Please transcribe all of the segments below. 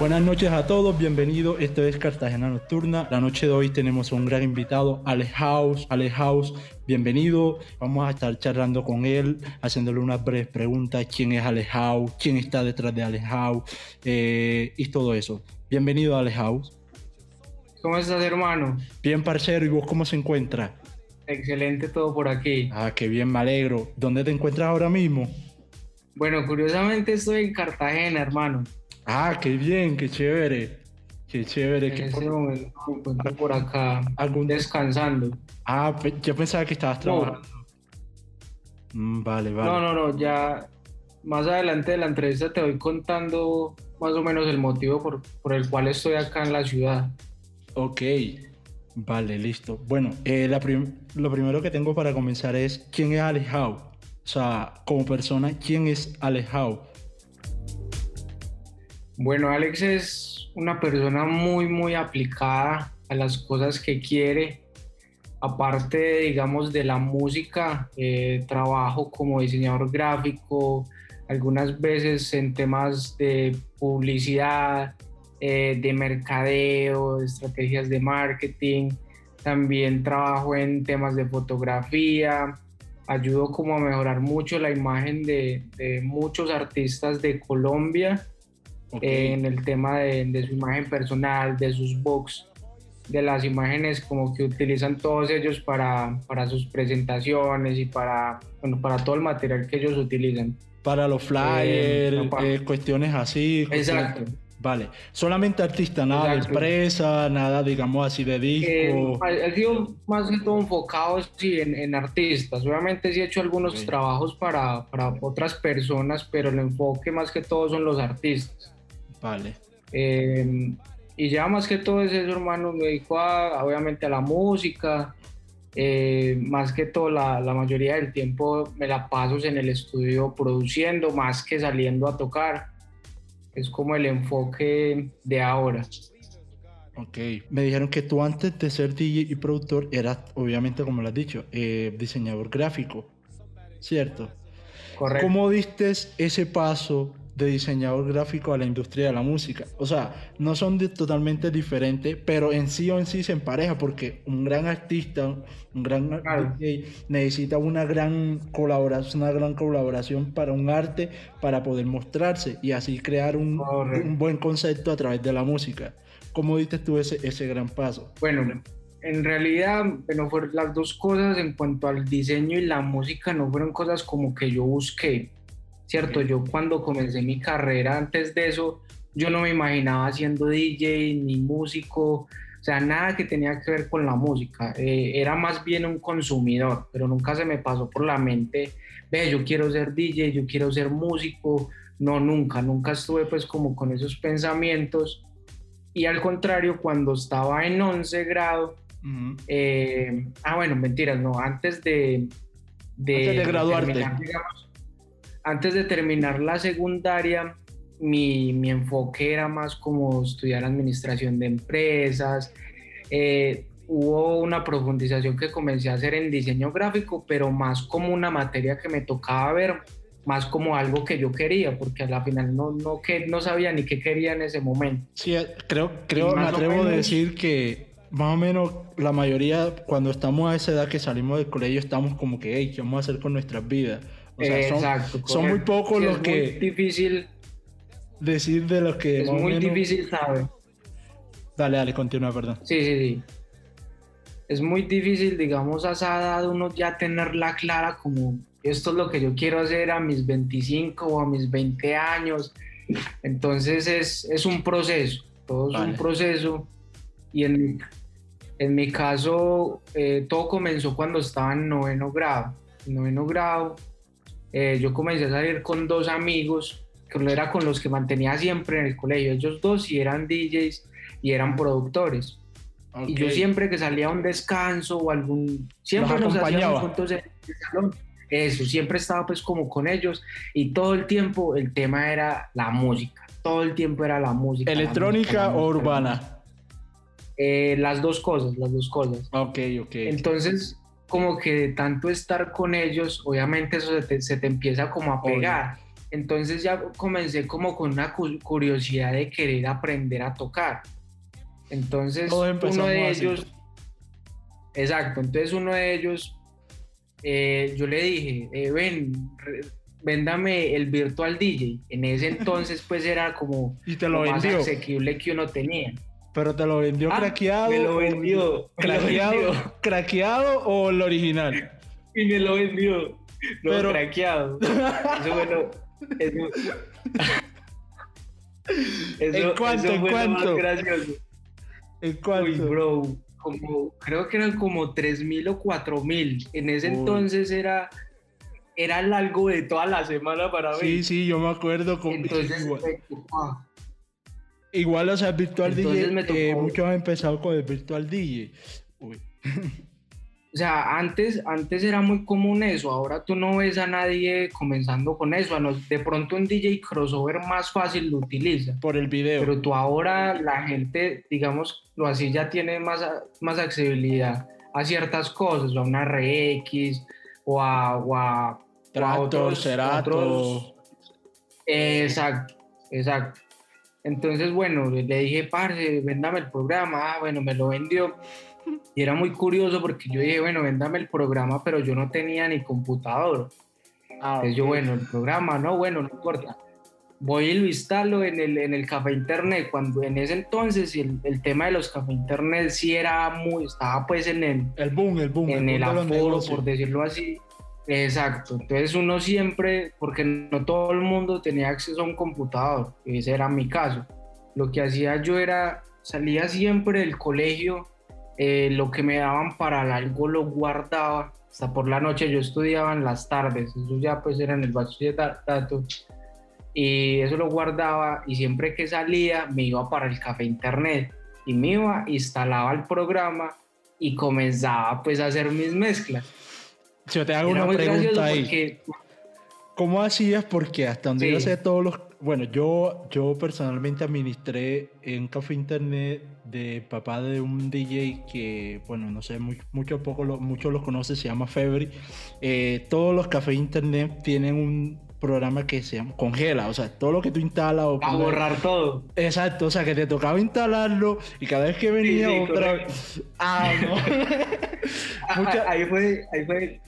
Buenas noches a todos, bienvenidos. Esto es Cartagena Nocturna. La noche de hoy tenemos a un gran invitado, Alex House. Alex House, bienvenido. Vamos a estar charlando con él, haciéndole unas breves preguntas. ¿Quién es Alex House? ¿Quién está detrás de Alex House? Eh, y todo eso. Bienvenido, Alex House. ¿Cómo estás, hermano? Bien, parcero. ¿Y vos cómo se encuentra? Excelente todo por aquí. Ah, qué bien, me alegro. ¿Dónde te encuentras ahora mismo? Bueno, curiosamente estoy en Cartagena, hermano. Ah, qué bien, qué chévere. Qué chévere. En este momento me encuentro por acá ¿Algún... descansando. Ah, yo pensaba que estabas trabajando. Mm, vale, vale. No, no, no, ya más adelante de la entrevista te voy contando más o menos el motivo por, por el cual estoy acá en la ciudad. Ok, vale, listo. Bueno, eh, la lo primero que tengo para comenzar es, ¿quién es Alejao? O sea, como persona, ¿quién es Alejao? Bueno, Alex es una persona muy, muy aplicada a las cosas que quiere. Aparte, digamos, de la música, eh, trabajo como diseñador gráfico, algunas veces en temas de publicidad, eh, de mercadeo, de estrategias de marketing. También trabajo en temas de fotografía. Ayudo como a mejorar mucho la imagen de, de muchos artistas de Colombia en el tema de, su imagen personal, de sus box, de las imágenes como que utilizan todos ellos para, para sus presentaciones y para, bueno, para todo el material que ellos utilizan. Para los flyers, eh, eh, cuestiones así. Exacto. Vale, solamente artista, nada de empresa, nada digamos así de disco. Eh, he sido más que todo enfocado sí, en, en, artistas. Obviamente sí he hecho algunos trabajos para, para, otras personas, pero el enfoque más que todo son los artistas. Vale. Eh, y ya más que todo es eso, hermano, me dedico obviamente a la música. Eh, más que todo, la, la, mayoría del tiempo me la paso en el estudio produciendo, más que saliendo a tocar. Es como el enfoque de ahora. Ok, me dijeron que tú antes de ser DJ y productor eras, obviamente, como lo has dicho, eh, diseñador gráfico, ¿cierto? Correcto. ¿Cómo diste ese paso de diseñador gráfico a la industria de la música. O sea, no son totalmente diferentes, pero en sí o en sí se empareja porque un gran artista, un gran DJ necesita una gran colaboración, una gran colaboración para un arte para poder mostrarse y así crear un, un buen concepto a través de la música. ¿Cómo diste tú ese, ese gran paso? Bueno, en realidad, bueno, fueron las dos cosas en cuanto al diseño y la música no fueron cosas como que yo busqué ¿cierto? Yo cuando comencé mi carrera, antes de eso, yo no me imaginaba siendo DJ ni músico, o sea, nada que tenía que ver con la música. Eh, era más bien un consumidor, pero nunca se me pasó por la mente, ve, yo quiero ser DJ, yo quiero ser músico. No, nunca, nunca estuve pues como con esos pensamientos. Y al contrario, cuando estaba en 11 grado, eh, ah, bueno, mentiras, no, antes de... De, graduarte antes de terminar la secundaria, mi, mi, enfoque era más como estudiar administración de empresas. Eh, hubo una profundización que comencé a hacer en diseño gráfico, pero más como una materia que me tocaba ver, más como algo que yo quería, porque a la final no, no, que, no sabía ni qué quería en ese momento. Sí, creo, creo me atrevo a decir que más o menos la mayoría, cuando estamos a esa edad que salimos del colegio, estamos como que, hey, ¿qué vamos a hacer con nuestras vidas? Exacto, son, muy pocos los que. Es muy difícil. Decir de los que. Es muy difícil saber. Dale, dale, continúa, perdón. Sí, sí, sí. Es muy difícil, digamos, a esa edad uno ya tenerla clara como esto es lo que yo quiero hacer a mis 25 o a mis 20 años. Entonces es, es un proceso, todo es un proceso. Y en, en mi caso, eh, todo comenzó cuando estaba en noveno grado. En noveno grado eh, yo comencé a salir con dos amigos, que era con los que mantenía siempre en el colegio. Ellos dos y eran DJs y eran productores. Y yo siempre que salía a un descanso o algún... Siempre nos hacíamos juntos en el salón. Eso, siempre estaba pues como con ellos y todo el tiempo el tema era la música. Todo el tiempo era la música. ¿Electrónica o urbana? Eh, las dos cosas, las dos cosas. Ok, ok. Entonces, como que de tanto estar con ellos, obviamente eso se te, empieza como a pegar. Entonces ya comencé como con una curiosidad de querer aprender a tocar. Entonces uno de ellos, exacto, entonces uno de ellos, eh, yo le dije, eh, ven, véndame el virtual DJ. En ese entonces pues era como y te lo, más asequible que uno tenía. Pero te lo vendió ah, craqueado. Me lo vendió. Craqueado, craqueado o el original. Y me lo vendió. No, Pero... craqueado. Eso bueno. Eso, ¿En cuánto? ¿En cuánto? ¿En cuánto? Uy, bro, como, creo que eran como 3.000 o 4.000. En ese entonces era, era el algo de toda la semana para mí. Sí, sí, yo me acuerdo. Con... Entonces, igual, o sea, Virtual DJ, eh, muchos han empezado con el Virtual DJ. Uy. O sea, antes, antes era muy común eso, ahora tú no ves a nadie comenzando con eso. De pronto un DJ crossover más fácil lo utiliza. Por el video. Pero tú ahora la gente, digamos, lo así ya tiene más, más accesibilidad a ciertas cosas, a una RX o a, o a, otros, Exacto, exacto. Entonces, bueno, le dije, parce, véndame el programa. Ah, bueno, me lo vendió y era muy curioso porque yo dije, bueno, véndame el programa, pero yo no tenía ni computador. Ah, Entonces yo, bueno, el programa, no, bueno, no importa. Voy y lo instalo en el, en el café internet, cuando en ese entonces el, el tema de los cafés internet sí era muy, estaba pues en el... El boom, el boom. En el, aforo, por decirlo así. Exacto, entonces uno siempre, porque no todo el mundo tenía acceso a un computador, ese era mi caso. Lo que hacía yo era, salía siempre del colegio eh, lo que me daban para algo lo guardaba. Hasta por la noche yo estudiaba en las tardes, eso ya pues era en el bachillerato. Y eso lo guardaba y siempre que salía me iba para el café internet y me iba, instalaba el programa y comenzaba pues a hacer mis mezclas. Yo te hago una pregunta ahí. ¿Cómo hacías? Porque hasta donde yo sé todos los bueno, yo, yo personalmente administré en café internet de papá de un DJ que, bueno, no sé, mucho, poco lo, muchos los conocen, se llama Febri. Eh, todos los cafés internet tienen un programa que se llama Congela, o sea, todo lo que tú instalas o... A borrar todo. Exacto, o sea, que te tocaba instalarlo y cada vez que venía otra... Ah, no. ahí, fue, ahí fue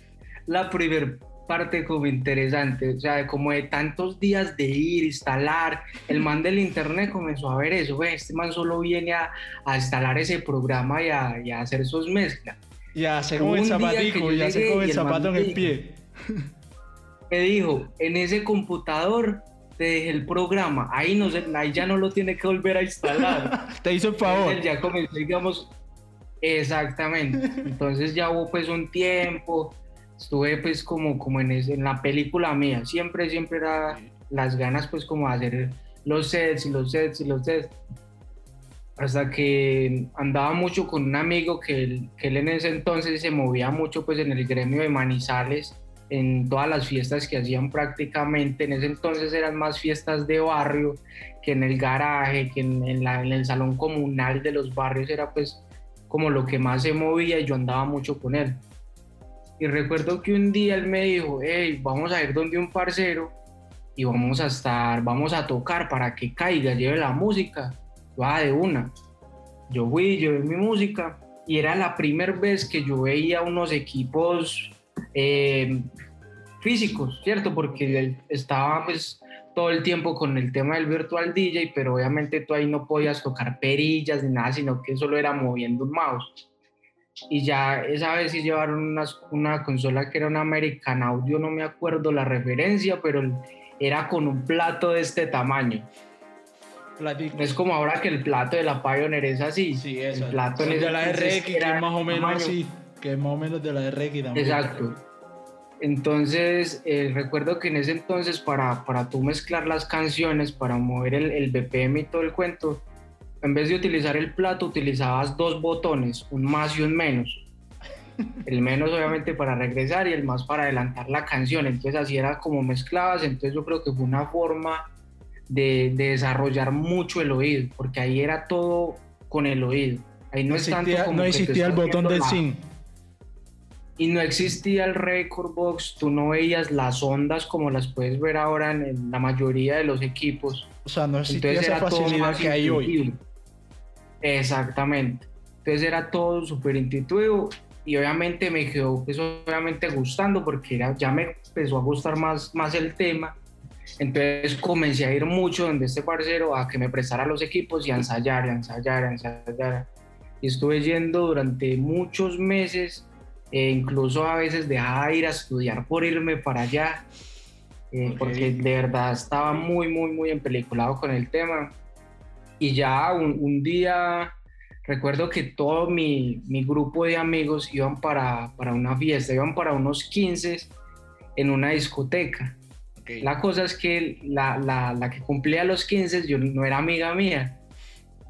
la primera parte como interesante, o sea, como de tantos días de ir, instalar, el man del internet comenzó a ver eso, este man solo viene a, a instalar ese programa y a, y a, hacer sus mezclas. Y a hacer como el zapatico, y hacer como el zapato en el pie. Me dijo, en ese computador te dejé el programa, ahí, no ahí ya no lo tiene que volver a instalar. te hizo el favor. ya comenzó, digamos, exactamente. Entonces ya hubo pues un tiempo, estuve pues como, como en, en la película mía, siempre, siempre era las ganas pues como hacer los sets y los sets y los sets. Hasta que andaba mucho con un amigo que él, que él en ese entonces se movía mucho pues en el gremio de Manizales, en todas las fiestas que hacían prácticamente. En ese entonces eran más fiestas de barrio que en el garaje, que en, en, la, en el salón comunal de los barrios era pues como lo que más se movía y yo andaba mucho con él. Y recuerdo que un día él me dijo, hey, vamos a ir donde un parcero y vamos a estar, vamos a tocar para que caiga, lleve la música. Va de una. Yo fui, llevé mi música y era la primera vez que yo veía unos equipos eh, físicos, ¿cierto? Porque estaba pues todo el tiempo con el tema del virtual DJ, pero obviamente tú ahí no podías tocar perillas ni nada, sino que solo era moviendo un mouse y ya esa vez sí llevaron una, una consola que era una American Audio, no me acuerdo la referencia, pero era con un plato de este tamaño. Es como ahora que el plato de la Pioneer es así. Sí, eso. El plato de la RX, que es más o menos así, que es más o menos de la RX también. Exacto. Entonces, eh, recuerdo que en ese entonces, para, para tú mezclar las canciones, para mover el, el BPM y todo el cuento, en vez de utilizar el plato, utilizabas dos botones, un más y un menos. El menos obviamente para regresar y el más para adelantar la canción. Entonces así era como mezclabas. Entonces yo creo que fue una forma de, desarrollar mucho el oído, porque ahí era todo con el oído. Ahí no, existía, no existía el botón del sin. y no existía el record box, tú no veías las ondas como las puedes ver ahora en, la mayoría de los equipos. O sea, no existía esa facilidad que hay hoy. Exactamente. Entonces era todo súper intuitivo y obviamente me quedó pues obviamente gustando porque era, ya me empezó a gustar más, más el tema. Entonces comencé a ir mucho donde este parcero a que me prestara los equipos y a ensayar, a ensayar, a ensayar. Y estuve yendo durante muchos meses, e incluso a veces dejaba de ir a estudiar por irme para allá, eh, porque de verdad estaba muy, muy, muy empeliculado con el tema. Y ya un, un día recuerdo que todo mi, mi, grupo de amigos iban para, para, una fiesta, iban para unos 15 en una discoteca. La cosa es que la, la, la, que cumplía los 15 yo no era amiga mía.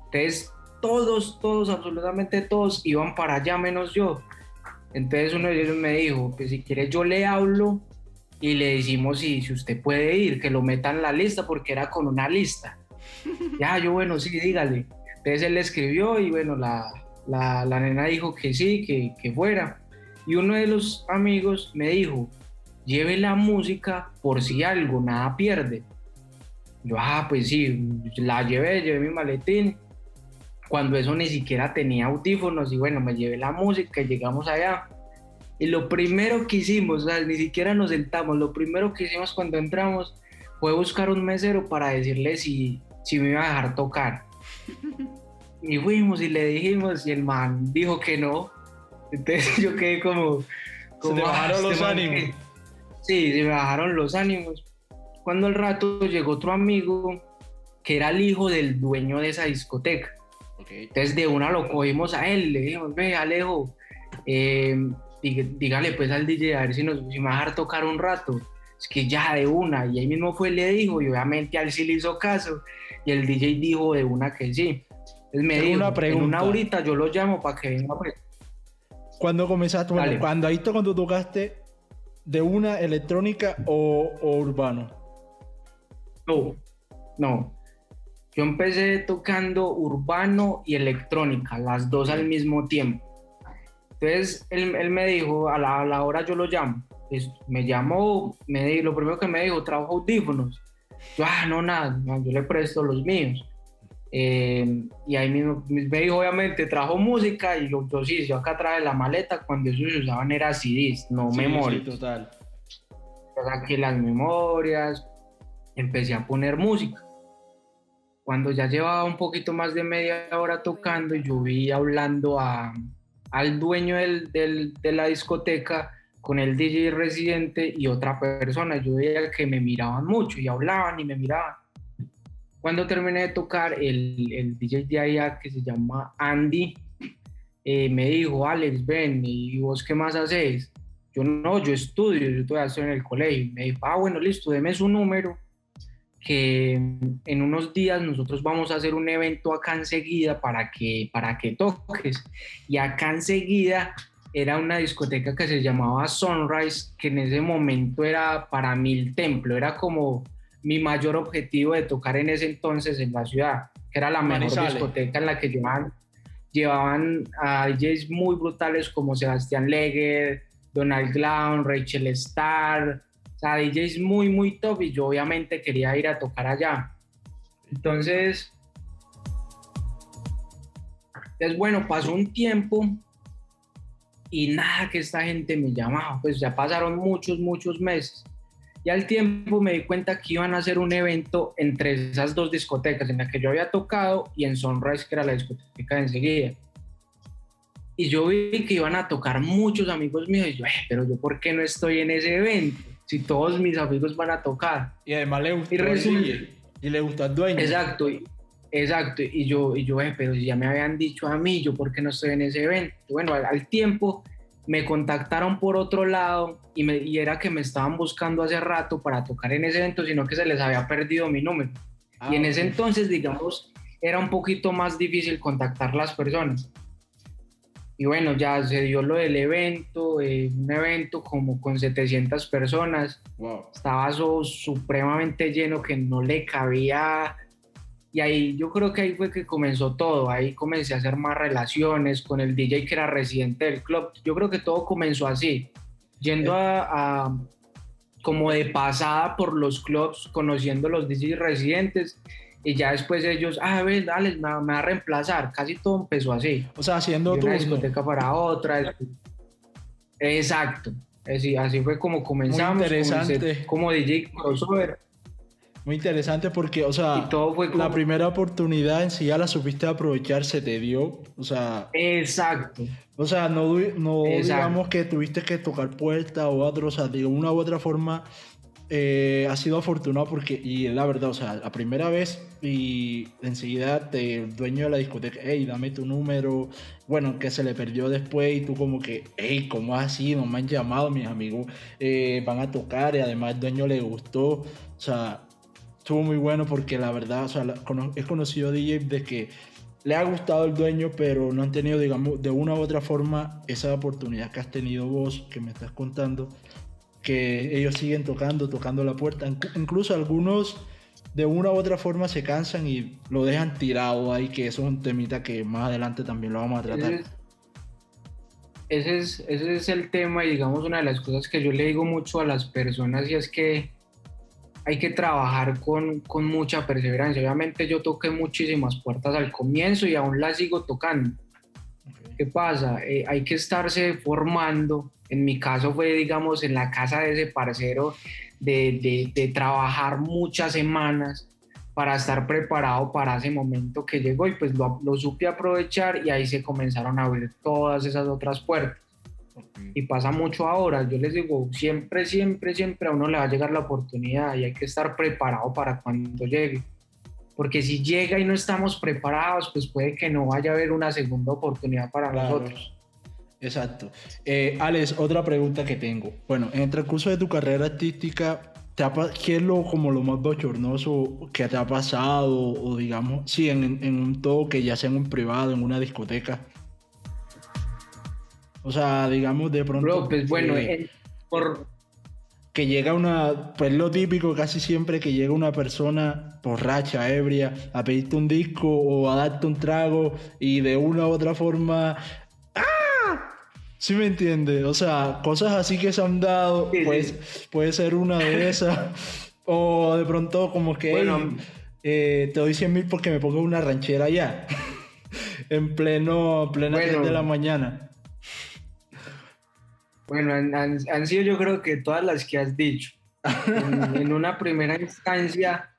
Entonces todos, todos, absolutamente todos iban para allá menos yo. Entonces uno de ellos me dijo que si quiere yo le hablo y le decimos si, si usted puede ir, que lo meta en la lista porque era con una lista. Ya, yo bueno, sí, dígale. Entonces él le escribió y bueno, la, la, la nena dijo que sí, que, que fuera. Y uno de los amigos me dijo, lleve la música por si algo, nada pierde. Yo, ah, pues sí, la llevé, llevé mi maletín. Cuando eso ni siquiera tenía audífonos y bueno, me llevé la música y llegamos allá. Y lo primero que hicimos, o sea, ni siquiera nos sentamos, lo primero que hicimos cuando entramos fue buscar un mesero para decirle si, si me iba a dejar tocar. Y fuimos y le dijimos y el man dijo que no. Entonces yo quedé como... como se bajaron ah, los este ánimos. sí, se me bajaron los ánimos. Cuando al rato llegó otro amigo que era el hijo del dueño de esa discoteca. Entonces de una lo cogimos a él, le dijimos, ve Alejo, eh, dígale pues al DJ a ver si, nos, si me va a dejar tocar un rato. Es que ya de una, y ahí mismo fue, le dijo, y obviamente a él sí le hizo caso, y el DJ dijo de una que sí. Él me dijo, una pregunta. en una horita yo lo llamo para que venga pues. ¿Cuándo comenzaste? cuando ahí cuando tocaste de una electrónica o, o, urbano. No, no. Yo empecé tocando urbano y electrónica, las dos al mismo tiempo. Entonces él, él me dijo, a la, a la, hora yo lo llamo. me llamó, me dijo, lo primero que me dijo, trabajo audífonos. Yo, ah, no, nada, yo le presto los míos. Eh, y ahí mismo me dijo, obviamente, trajo música y yo, yo sí, yo acá traje la maleta cuando eso se usaban era CDs, no memorias. Sí, total. saqué las memorias, empecé a poner música. Cuando ya llevaba un poquito más de media hora tocando, yo vi hablando a, al dueño del, del, de la discoteca con el DJ residente y otra persona. Yo veía que me miraban mucho y hablaban y me miraban cuando terminé de tocar, el, DJ de allá que se llama Andy eh, me dijo, Alex, ven, ¿y vos qué más haces? Yo no, yo estudio, yo todavía estoy en el colegio. Me dijo, ah, bueno, listo, deme su número, que en unos días nosotros vamos a hacer un evento acá enseguida para que, para que toques. Y acá enseguida era una discoteca que se llamaba Sunrise, que en ese momento era para mí el templo, era como mi mayor objetivo de tocar en ese entonces en la ciudad, que era la mejor discoteca en la que llevaban, llevaban a DJs muy brutales como Sebastián Leger, Donald Clown, Rachel Starr, o sea, DJs muy, muy top y yo obviamente quería ir a tocar allá. Entonces, es bueno, pasó un tiempo y nada que esta gente me llamaba, pues ya pasaron muchos, muchos meses. Y al tiempo me di cuenta que iban a hacer un evento entre esas dos discotecas, en la que yo había tocado y en Sunrise, que era la discoteca de enseguida. Y yo vi que iban a tocar muchos amigos míos y yo, pero yo por qué no estoy en ese evento si todos mis amigos van a tocar. Y además le gusta y, y, le gusta el dueño. Exacto, exacto. Y yo, y yo pero si ya me habían dicho a mí, yo por qué no estoy en ese evento. bueno, al tiempo me contactaron por otro lado y, me, y era que me estaban buscando hace rato para tocar en ese evento, sino que se les había perdido mi número. y en ese ah, entonces, digamos, era un poquito más difícil contactar las personas. Y bueno, ya se dio lo del evento, eh, un evento como con 700 personas. Estaba supremamente lleno que no le cabía Y ahí yo creo que ahí fue que comenzó todo, ahí comencé a hacer más relaciones con el DJ que era residente del club. Yo creo que todo comenzó así, yendo a, como de pasada por los clubs, conociendo los DJs residentes y ya después ellos, ah, a ver, dale, me, va a reemplazar. Casi todo empezó así. O sea, haciendo de una discoteca para otra. Exacto. Así, así fue como comenzamos. Muy interesante. Como, DJ crossover. Muy interesante porque, o sea, la primera oportunidad en sí ya la supiste aprovechar, se te dio, o sea... Exacto. O sea, no, no digamos que tuviste que tocar puertas o otro, o sea, de una u otra forma eh, ha sido afortunado porque, y la verdad, o sea, la primera vez y enseguida te, el dueño de la discoteca, hey, dame tu número, bueno, que se le perdió después y tú como que, hey, ¿cómo así? No me han llamado, mis amigos eh, van a tocar y además el dueño le gustó, o sea, estuvo muy bueno porque la verdad, o sea, he conocido DJ de que le ha gustado el dueño, pero no han tenido, digamos, de una u otra forma esa oportunidad que has tenido vos, que me estás contando, que ellos siguen tocando, tocando la puerta. Incluso algunos de una u otra forma se cansan y lo dejan tirado ahí, que eso es un temita que más adelante también lo vamos a tratar. Ese es, ese es, el tema y digamos una de las cosas que yo le digo mucho a las personas y es que hay que trabajar con, con mucha perseverancia. Obviamente yo toqué muchísimas puertas al comienzo y aún las sigo tocando. ¿Qué pasa? Eh, hay que estarse formando en mi caso fue, digamos, en la casa de ese parcero, de, de, trabajar muchas semanas para estar preparado para ese momento que llegó y pues lo, lo, supe aprovechar y ahí se comenzaron a abrir todas esas otras puertas. Y pasa mucho ahora, yo les digo, siempre, siempre, siempre a uno le va a llegar la oportunidad y hay que estar preparado para cuando llegue. Porque si llega y no estamos preparados, pues puede que no vaya a haber una segunda oportunidad para nosotros. Exacto. Eh, Alex, otra pregunta que tengo. Bueno, en el transcurso de tu carrera artística, ¿qué es lo, como lo más bochornoso que te ha pasado? O digamos, sí, en, en un toque, ya sea en un privado, en una discoteca. O sea, digamos, de pronto... pues bueno, por... Que llega una, pues lo típico casi siempre que llega una persona borracha, ebria, a pedirte un disco o a darte un trago y de una u otra forma ¿Sí me entiende? O sea, cosas así que se han dado, pues puede ser una de esas. o de pronto como que bueno, eh, te doy 100 mil porque me pongo una ranchera ya. en pleno, plena de la mañana. Bueno, han, sido yo creo que todas las que has dicho. en, una primera instancia,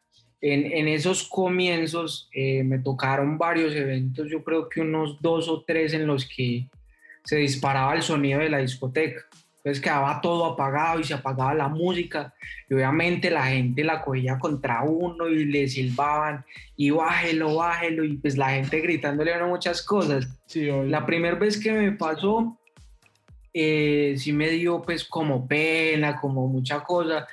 en, esos comienzos, eh, me tocaron varios eventos, yo creo que unos dos o tres en los que se disparaba el sonido de la discoteca. Entonces quedaba todo apagado y se apagaba la música y obviamente la gente la cogía contra uno y le silbaban y bájelo, bájelo y pues la gente gritándole muchas cosas. la primera vez que me pasó eh, sí me dio pues como pena, como mucha cosa.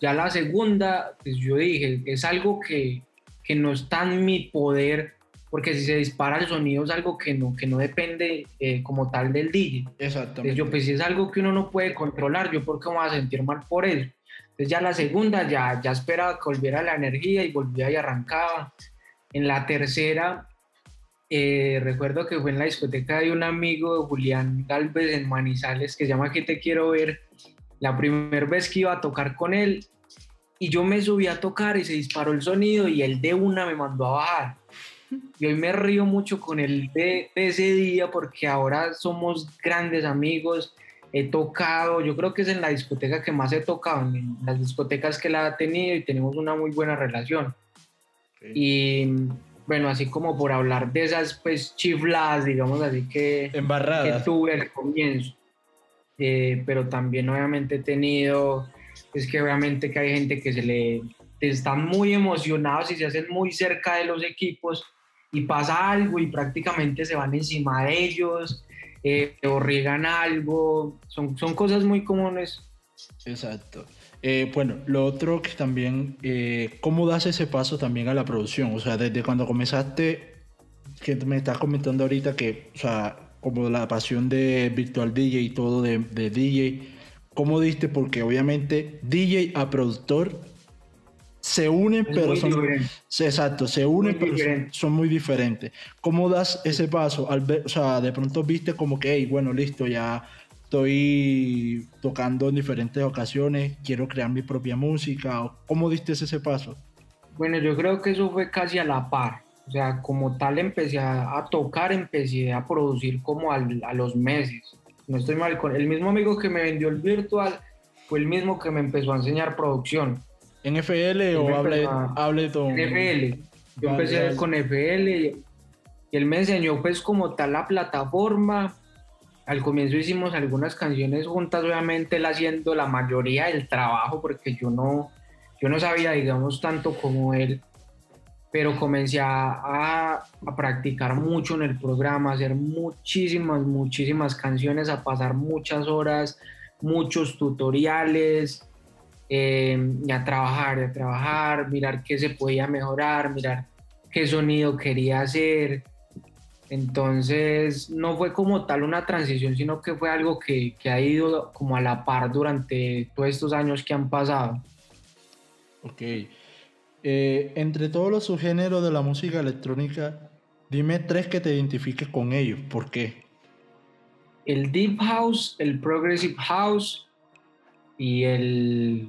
Ya la segunda, pues yo dije, es algo que, que no está en mi poder porque si se dispara el sonido es algo que no, que no depende eh, como tal del DJ. Exactamente. yo, pues si es algo que uno no puede controlar, yo por qué me voy a sentir mal por eso. Entonces ya la segunda, ya, ya esperaba que volviera la energía y volvía y arrancaba. En la tercera, eh, recuerdo que fue en la discoteca de un amigo, Julián Galvez, en Manizales, que se llama Que te quiero ver. La primera vez que iba a tocar con él, y yo me subí a tocar y se disparó el sonido y él de una me mandó a bajar. Y hoy me río mucho con él de, ese día porque ahora somos grandes amigos. He tocado, yo creo que es en la discoteca que más he tocado, en las discotecas que la ha tenido y tenemos una muy buena relación. Y bueno, así como por hablar de esas pues chifladas, digamos así que, que tuve al comienzo. Eh, pero también obviamente he tenido, es que obviamente que hay gente que se le están muy emocionados y se hacen muy cerca de los equipos y pasa algo y prácticamente se van encima de ellos eh, o riegan algo. Son, son cosas muy comunes. Exacto. Eh, bueno, lo otro que también, eh, ¿cómo das ese paso también a la producción? O sea, desde cuando comenzaste, que me estás comentando ahorita que, o sea, como la pasión de Virtual DJ y todo de, de DJ, ¿cómo diste? Porque obviamente DJ a productor se unen, pero son. Exacto, se unen, pero son, muy diferentes. ¿Cómo das ese paso? Al ver, o sea, de pronto viste como que, hey, bueno, listo, ya estoy tocando en diferentes ocasiones, quiero crear mi propia música. ¿Cómo diste ese paso? Bueno, yo creo que eso fue casi a la par. O sea, como tal empecé a, tocar, empecé a producir como a los meses. No estoy mal con el mismo amigo que me vendió el virtual, fue el mismo que me empezó a enseñar producción. ¿En FL o hable, hable En FL. Yo empecé con FL y, él me enseñó pues como tal la plataforma. Al comienzo hicimos algunas canciones juntas, obviamente él haciendo la mayoría del trabajo porque yo no, yo no sabía, digamos, tanto como él. Pero comencé a, a practicar mucho en el programa, a hacer muchísimas, muchísimas canciones, a pasar muchas horas, muchos tutoriales, eh, y a trabajar, a trabajar, mirar qué se podía mejorar, mirar qué sonido quería hacer. Entonces no fue como tal una transición, sino que fue algo que, que ha ido como a la par durante todos estos años que han pasado. Ok. Eh, entre todos los subgéneros de la música electrónica, dime tres que te identifiques con ellos. ¿Por qué? El Deep House, el Progressive House y el...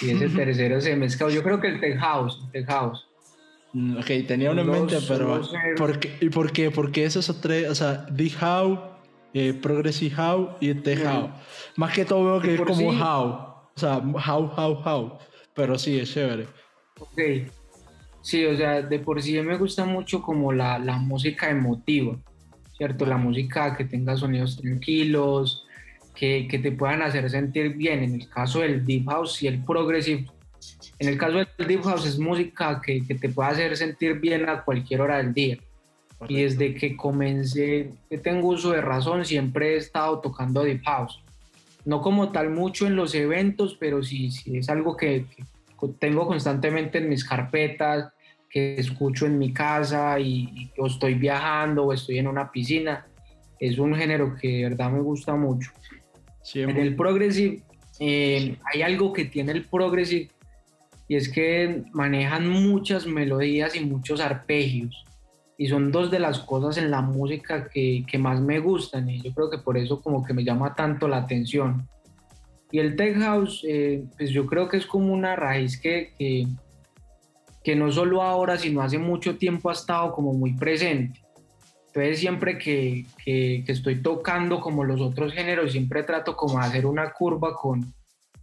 y ese tercero se mezcló. Yo creo que el Tech House, el Tech House. Mm, ok, tenía uno en mente, pero ¿por qué, ¿y por qué? Porque esos tres, o sea, Deep House, eh, Progressive House y Tech House. Más que todo veo que es como House. O sea, How, How, How. Pero sí, es chévere. Ok. Sí, o sea, de por sí me gusta mucho como la, la música emotiva, ¿cierto? La música que tenga sonidos tranquilos, que, que, te puedan hacer sentir bien. En el caso del Deep House y el Progressive, en el caso del Deep House es música que, que te puede hacer sentir bien a cualquier hora del día. Y desde que comencé, que tengo uso de razón, siempre he estado tocando Deep House. No como tal mucho en los eventos, pero sí, sí es algo que, que tengo constantemente en mis carpetas, que escucho en mi casa y, y, o estoy viajando o estoy en una piscina. Es un género que de verdad me gusta mucho. En el progressive eh, hay algo que tiene el progressive y es que manejan muchas melodías y muchos arpegios. Y son dos de las cosas en la música que, que, más me gustan y yo creo que por eso como que me llama tanto la atención. Y el tech house, eh, pues yo creo que es como una raíz que, que, que no solo ahora, sino hace mucho tiempo ha estado como muy presente. Entonces siempre que, que, estoy tocando como los otros géneros, siempre trato como de hacer una curva con,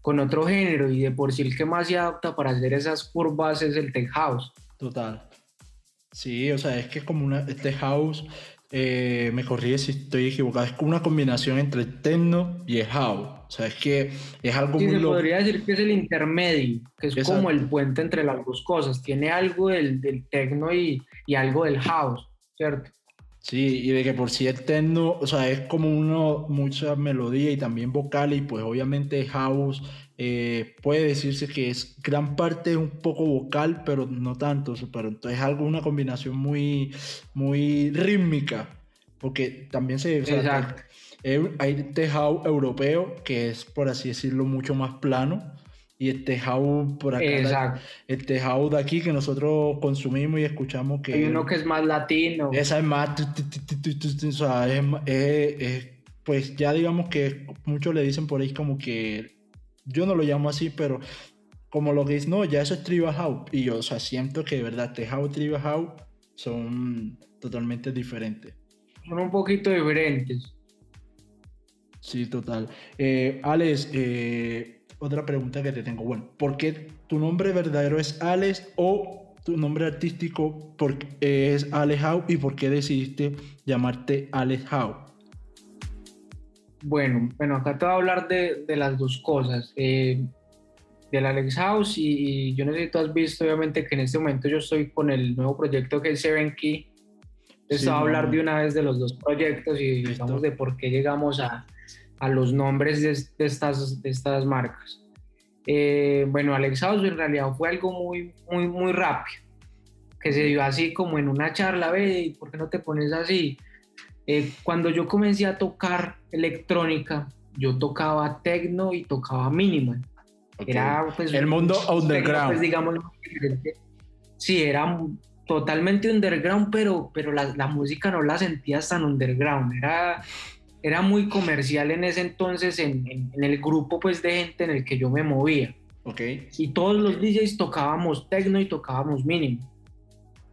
con otro género y de por sí el que más se adapta para hacer esas curvas es el tech house. Total. Sí, o sea, es que es como una, este house, eh, me corrí si estoy equivocado, es como una combinación entre el techno y el house. O sea, es que es algo sí, muy se podría decir que es el intermedio, que es como el puente entre las dos cosas. Tiene algo del, del techno y, y algo del house, ¿cierto? Sí, y de que por sí el techno, o sea, es como uno, mucha melodía y también vocal, y pues obviamente house eh, puede decirse que es gran parte un poco vocal, pero no tanto, pero entonces es algo, una combinación muy, muy rítmica, porque también se... O sea, hay house europeo, que es, por así decirlo, mucho más plano, y el tejado por acá, el tejado de aquí que nosotros consumimos y escuchamos que... Hay uno que es más latino. Esa es más... O sea, es, pues ya digamos que muchos le dicen por ahí como que... Yo no lo llamo así, pero como lo que es, no, ya eso es tribal house. Y yo, o sea, siento que de verdad tejado y tribal house son totalmente diferentes. Son un poquito diferentes. Sí, total. Eh, Alex, eh, otra pregunta que te tengo. Bueno, ¿por qué tu nombre verdadero es Alex o tu nombre artístico es Alex Howe y por qué decidiste llamarte Alex Howe? Bueno, bueno, acá te voy a hablar de, de las dos cosas. Eh, del Alex House y, yo no sé si tú has visto obviamente que en este momento yo estoy con el nuevo proyecto que es Seven Key. Entonces a hablar de una vez de los dos proyectos y digamos de por qué llegamos a, a los nombres de, estas, de estas marcas. Eh, bueno, Alex House en realidad fue algo muy, muy, muy rápido, que se dio así como en una charla, ve, ¿por qué no te pones así? Eh, cuando yo comencé a tocar electrónica, yo tocaba techno y tocaba minimal. Era pues, el mundo underground. Pues, digamos, sí, era totalmente underground, pero, pero la, la, música no la sentías tan underground. Era, era muy comercial en ese entonces en, en, el grupo pues, de gente en el que yo me movía. Okay. Y todos los DJs tocábamos techno y tocábamos mínimo.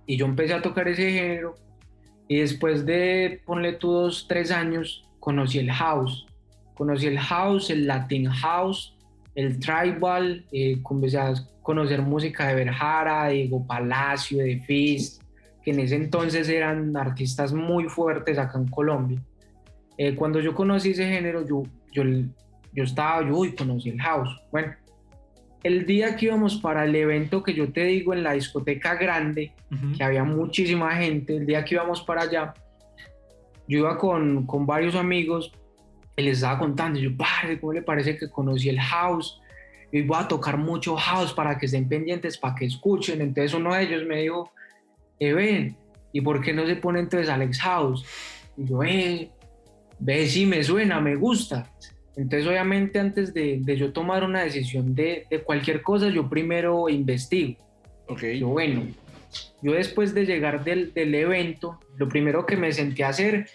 Y yo empecé a tocar ese género. Y después de, ponle tú dos, tres años, conocí el house. Conocí el house, el Latin house, el tribal. Eh, comencé a conocer música de Verjara, de Ego Palacio, de Fizz, que en ese entonces eran artistas muy fuertes acá en Colombia. Eh, cuando yo conocí ese género, yo, yo, yo estaba, yo, uy, conocí el house. Bueno, el día que íbamos para el evento que yo te digo en la discoteca grande, que había muchísima gente, el día que íbamos para allá, yo iba con, con varios amigos y les estaba contando, yo, padre, ¿cómo le parece que conocí el house? Y voy a tocar mucho house para que estén pendientes, para que escuchen. Entonces uno de ellos me dijo, eh, ven, ¿y por qué no se pone entonces Alex House? Y yo, eh, ve, sí, me suena, me gusta. Entonces, obviamente, antes de, yo tomar una decisión de, cualquier cosa, yo primero investigo. Ok. Yo, bueno, yo después de llegar del, evento, lo primero que me sentí a hacer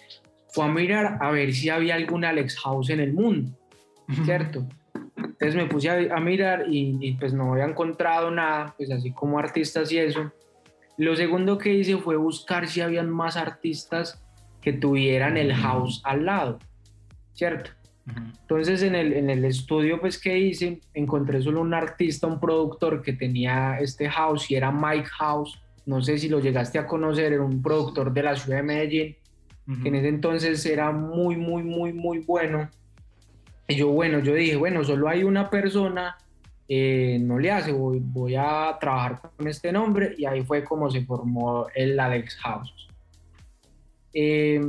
fue a mirar a ver si había algún Alex House en el mundo, ¿cierto? Entonces me puse a, mirar y, y, pues no había encontrado nada, pues así como artistas y eso. Lo segundo que hice fue buscar si habían más artistas que tuvieran el house al lado, ¿cierto? Entonces en el, en el estudio pues que hice encontré solo un artista, un productor que tenía este house y era Mike House. No sé si lo llegaste a conocer, era un productor de la ciudad de Medellín, que en ese entonces era muy, muy, muy, muy bueno. Y yo, bueno, yo dije, bueno, solo hay una persona, eh, no le hace, voy, voy a trabajar con este nombre y ahí fue como se formó el Alex House. Eh,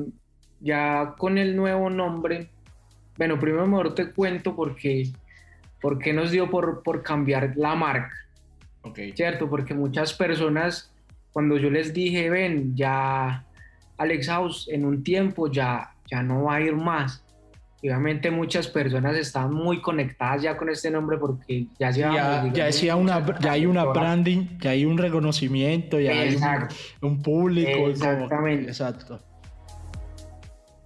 ya con el nuevo nombre, bueno, primero mejor te cuento porque, porque nos dio por, por cambiar la marca. Okay. ¿Cierto? Porque muchas personas, cuando yo les dije, ven, ya Alex House en un tiempo ya, ya no va a ir más. obviamente muchas personas están muy conectadas ya con este nombre porque ya ya, ya, decía una, ya hay una branding, ya hay un reconocimiento, ya hay un, público. Exactamente. exacto.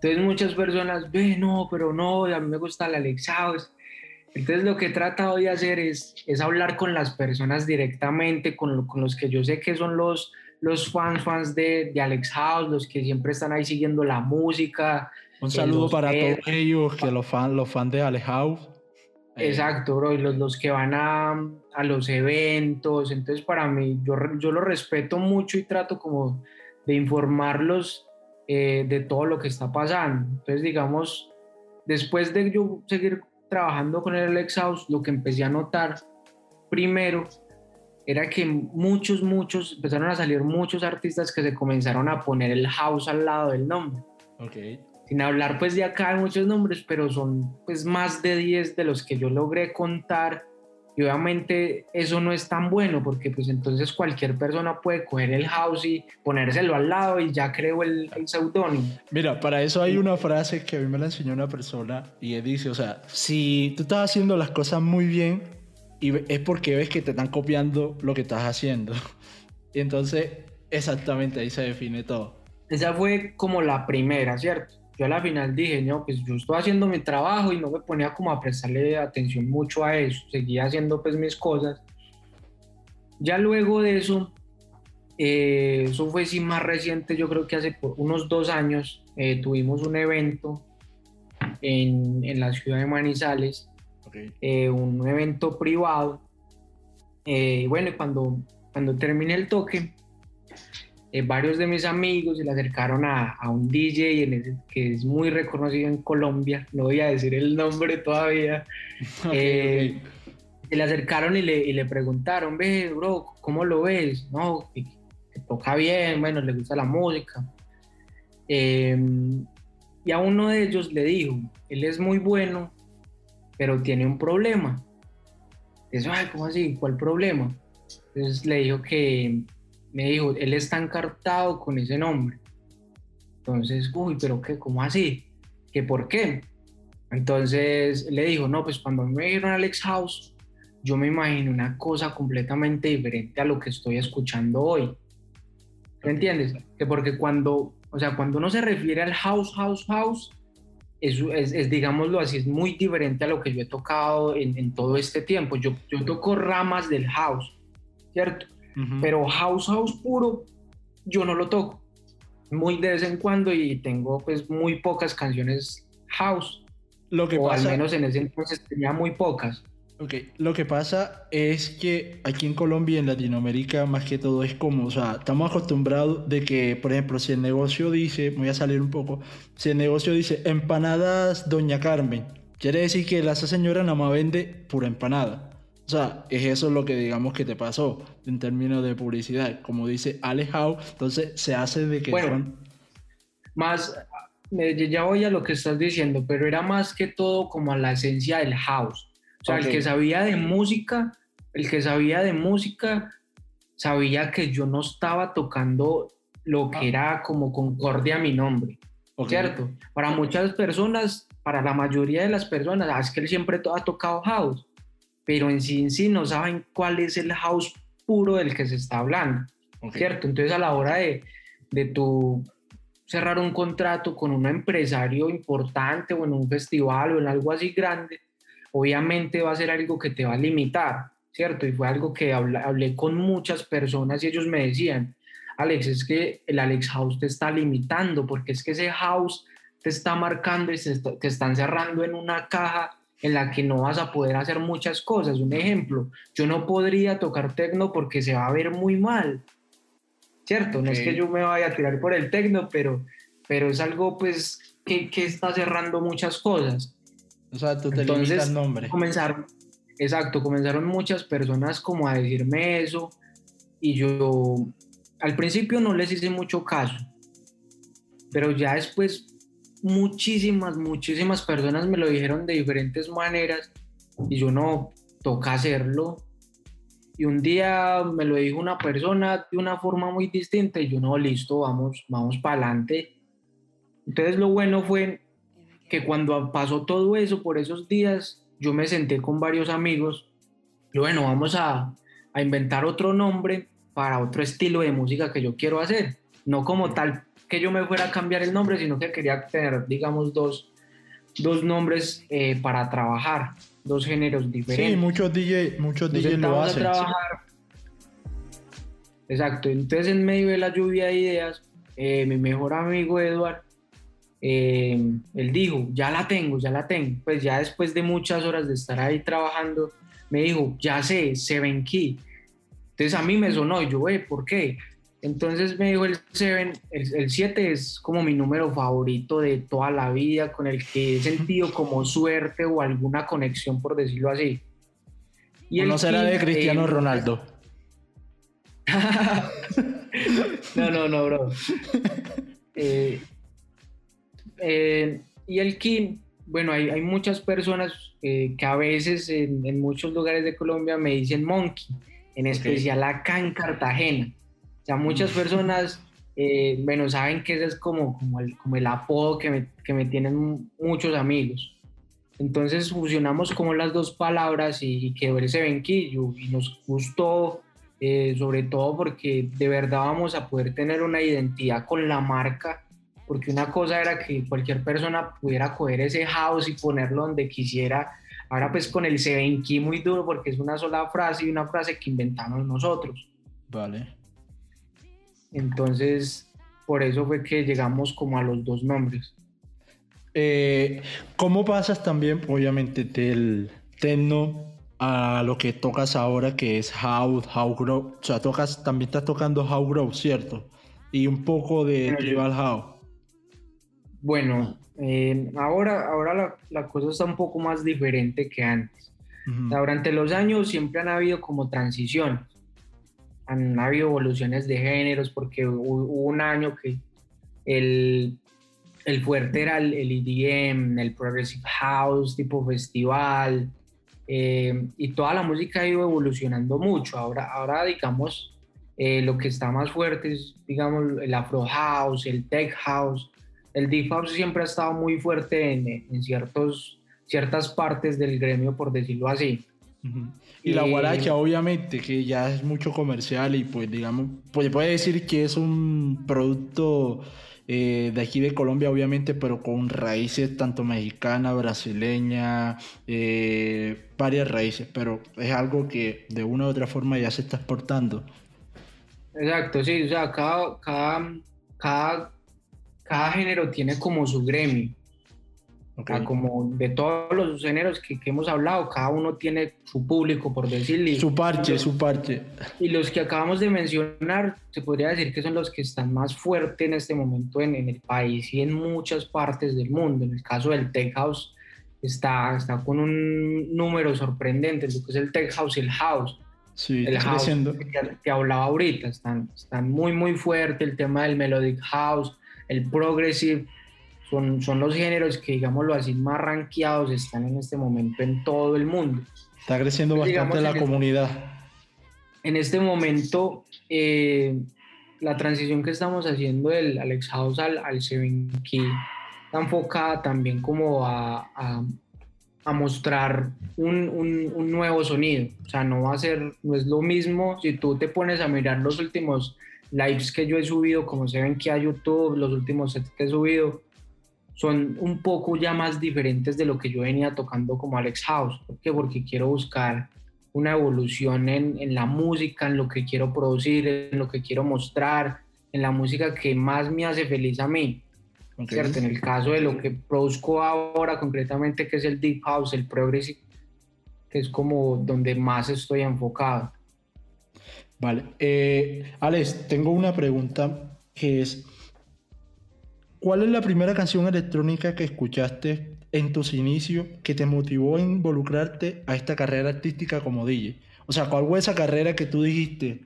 Entonces muchas personas, ve, no, pero no, a mí me gusta el Alex House. Entonces lo que he tratado de hacer es, es hablar con las personas directamente, con, con los que yo sé que son los, los fans, fans de, de, Alex House, los que siempre están ahí siguiendo la música. Un saludo para todos ellos, que los fans los fan de Alex House. Eh, Exacto, bro, y los, los que van a, a, los eventos. Entonces para mí, yo, yo lo respeto mucho y trato como de informarlos eh, de todo lo que está pasando. Entonces, digamos, después de yo seguir trabajando con el Alex House, lo que empecé a notar primero era que muchos, muchos, empezaron a salir muchos artistas que se comenzaron a poner el house al lado del nombre. Okay. Sin hablar pues de acá de muchos nombres, pero son pues más de 10 de los que yo logré contar y obviamente eso no es tan bueno porque pues entonces cualquier persona puede coger el house y ponérselo al lado y ya creo el, el seudónimo. Mira, para eso hay una frase que a mí me la enseñó una persona y él dice, o sea, si tú estás haciendo las cosas muy bien y es porque ves que te están copiando lo que estás haciendo. Y entonces exactamente ahí se define todo. Esa fue como la primera, ¿cierto? Yo a la final dije, no, pues yo estoy haciendo mi trabajo y no me ponía como a prestarle atención mucho a eso, seguía haciendo pues mis cosas. Ya luego de eso, eh, eso fue sí más reciente, yo creo que hace unos dos años eh, tuvimos un evento en, en, la ciudad de Manizales, eh, un evento privado. bueno, cuando, cuando terminé el toque, eh, varios de mis amigos se le acercaron a, a un DJ que es muy reconocido en Colombia, no voy a decir el nombre todavía. Eh, se le acercaron y le, y le, preguntaron, ve, bro, ¿cómo lo ves? No, que, toca bien, bueno, le gusta la música. Em, y a uno de ellos le dijo, él es muy bueno, pero tiene un problema. Eso, ay, ¿cómo así? ¿Cuál problema? Entonces le dijo que me dijo, él está encartado con ese nombre. Entonces, uy, pero qué, ¿cómo así? ¿Que por qué? Entonces le dijo, no, pues cuando me dijeron Alex House, yo me imagino una cosa completamente diferente a lo que estoy escuchando hoy. ¿Me entiendes? Que porque cuando, o sea, cuando uno se refiere al house, house, house, es, es, digámoslo así, es muy diferente a lo que yo he tocado en, en todo este tiempo. Yo, yo toco ramas del house, ¿cierto? Pero house, house puro, yo no lo toco. Muy de vez en cuando y tengo pues muy pocas canciones house. Lo que o al menos en ese entonces tenía muy pocas. Ok, lo que pasa es que aquí en Colombia y en Latinoamérica más que todo es como, o sea, estamos acostumbrados de que, por ejemplo, si el negocio dice, voy a salir un poco, si el negocio dice empanadas Doña Carmen, quiere decir que esa señora nada más vende pura empanada. O sea, es eso lo que digamos que te pasó en términos de publicidad. Como dice Alejao, entonces se hace de que... Bueno, más, ya voy a lo que estás diciendo, pero era más que todo como a la esencia del house o sea, el que sabía de música, el que sabía de música, sabía que yo no estaba tocando lo que ah. era como concordia a mi nombre, ¿cierto? Para muchas personas, para la mayoría de las personas, ah, es que él siempre ha tocado house, pero en sí en sí no saben cuál es el house puro del que se está hablando, ¿cierto? Entonces a la hora de, de tu cerrar un contrato con un empresario importante o en un festival o en algo así grande, obviamente va a ser algo que te va a limitar, ¿cierto? Y fue algo que hablé, con muchas personas y ellos me decían, Alex, es que el Alex House te está limitando, porque es que ese house te está marcando y te están cerrando en una caja en la que no vas a poder hacer muchas cosas. Un ejemplo, yo no podría tocar tecno porque se va a ver muy mal, ¿cierto? No es que yo me vaya a tirar por el tecno, pero, pero es algo pues que, que está cerrando muchas cosas. O sea, tú te Entonces, el nombre. Comenzaron, exacto, comenzaron muchas personas como a decirme eso y yo al principio no les hice mucho caso, pero ya después muchísimas, muchísimas personas me lo dijeron de diferentes maneras y yo no, toca hacerlo. Y un día me lo dijo una persona de una forma muy distinta y yo no, listo, vamos, vamos para adelante. Entonces lo bueno fue que cuando pasó todo eso por esos días, yo me senté con varios amigos y bueno, vamos a, a inventar otro nombre para otro estilo de música que yo quiero hacer. No como tal que yo me fuera a cambiar el nombre, sino que quería tener, digamos, dos, dos nombres eh, para trabajar, dos géneros diferentes. Sí, muchos DJ, muchos DJ lo hacen. Exacto, entonces en medio de la lluvia de ideas, eh, mi mejor amigo Eduard eh, él dijo, ya la tengo, ya la tengo. Pues ya después de muchas horas de estar ahí trabajando, me dijo, ya sé, Seven Key. Entonces a mí me sonó, yo, eh, ¿por qué? Entonces me dijo el 7, el 7 es como mi número favorito de toda la vida, con el que he sentido como suerte o alguna conexión, por decirlo así. Y no será de Cristiano eh, Ronaldo. no, no, no, bro. Eh, eh, y el Kim, bueno, hay, hay muchas personas eh, que a veces en, muchos lugares de Colombia me dicen Monkey, en especial acá en Cartagena. Sea, muchas personas, eh, bueno, saben que ese es como, como, el, como el apodo que me, que me tienen muchos amigos. Entonces fusionamos como las dos palabras y, y quedó ese benquillo y nos gustó, sobre todo porque de verdad vamos a poder tener una identidad con la marca porque una cosa era que cualquier persona pudiera coger ese house y ponerlo donde quisiera. Ahora pues con el Seven Key muy duro porque es una sola frase y una frase que inventamos nosotros. Vale. Entonces, por eso fue que llegamos como a los dos nombres. Eh, ¿Cómo pasas también, obviamente, del techno a lo que tocas ahora, que es house, house grove? O sea, tocas, también estás tocando house grove, ¿cierto? Y un poco de tribal house. Bueno, eh, ahora, ahora la, cosa está un poco más diferente que antes. Durante los años siempre han habido como transiciones, han habido evoluciones de géneros, porque hubo, un año que el, el fuerte era el, EDM, el Progressive House, tipo festival, eh, y toda la música ha ido evolucionando mucho. Ahora, ahora digamos, eh, lo que está más fuerte es, digamos, el Afro House, el Tech House, el Deep House siempre ha estado muy fuerte en, ciertos, ciertas partes del gremio, por decirlo así. Y la guaracha, obviamente, que ya es mucho comercial y pues digamos, pues puede decir que es un producto eh, de aquí de Colombia, obviamente, pero con raíces tanto mexicana, brasileña, eh, varias raíces, pero es algo que de una u otra forma ya se está exportando. Exacto, sí, o sea, cada, cada, cada, cada género tiene como su gremio como de todos los géneros que, que, hemos hablado, cada uno tiene su público, por decirlo. Su parche, su parche. Y los que acabamos de mencionar, se podría decir que son los que están más fuertes en este momento en, en el país y en muchas partes del mundo. En el caso del Tech House, está, está con un número sorprendente, lo que es el Tech House y el House. Sí, el house que, que, hablaba ahorita, están, están muy, muy fuerte el tema del Melodic House, el Progressive son, los géneros que, digámoslo así, más rankeados están en este momento en todo el mundo. Está creciendo bastante la comunidad. en este momento, eh, la transición que estamos haciendo del Alex House al, al Seven Key está enfocada también como a, a, mostrar un, un, un, nuevo sonido. O sea, no va a ser, no es lo mismo si tú te pones a mirar los últimos lives que yo he subido, como Seven Key a YouTube, los últimos sets que he subido, son un poco ya más diferentes de lo que yo venía tocando como Alex House. ¿Por qué? Porque quiero buscar una evolución en, en, la música, en lo que quiero producir, en lo que quiero mostrar, en la música que más me hace feliz a mí. ¿cierto? En el caso de lo que produzco ahora concretamente, que es el Deep House, el Progressive, que es como donde más estoy enfocado. Vale. Eh, Alex, tengo una pregunta que es, ¿Cuál es la primera canción electrónica que escuchaste en tus inicios que te motivó a involucrarte a esta carrera artística como DJ? O sea, ¿cuál fue esa carrera que tú dijiste,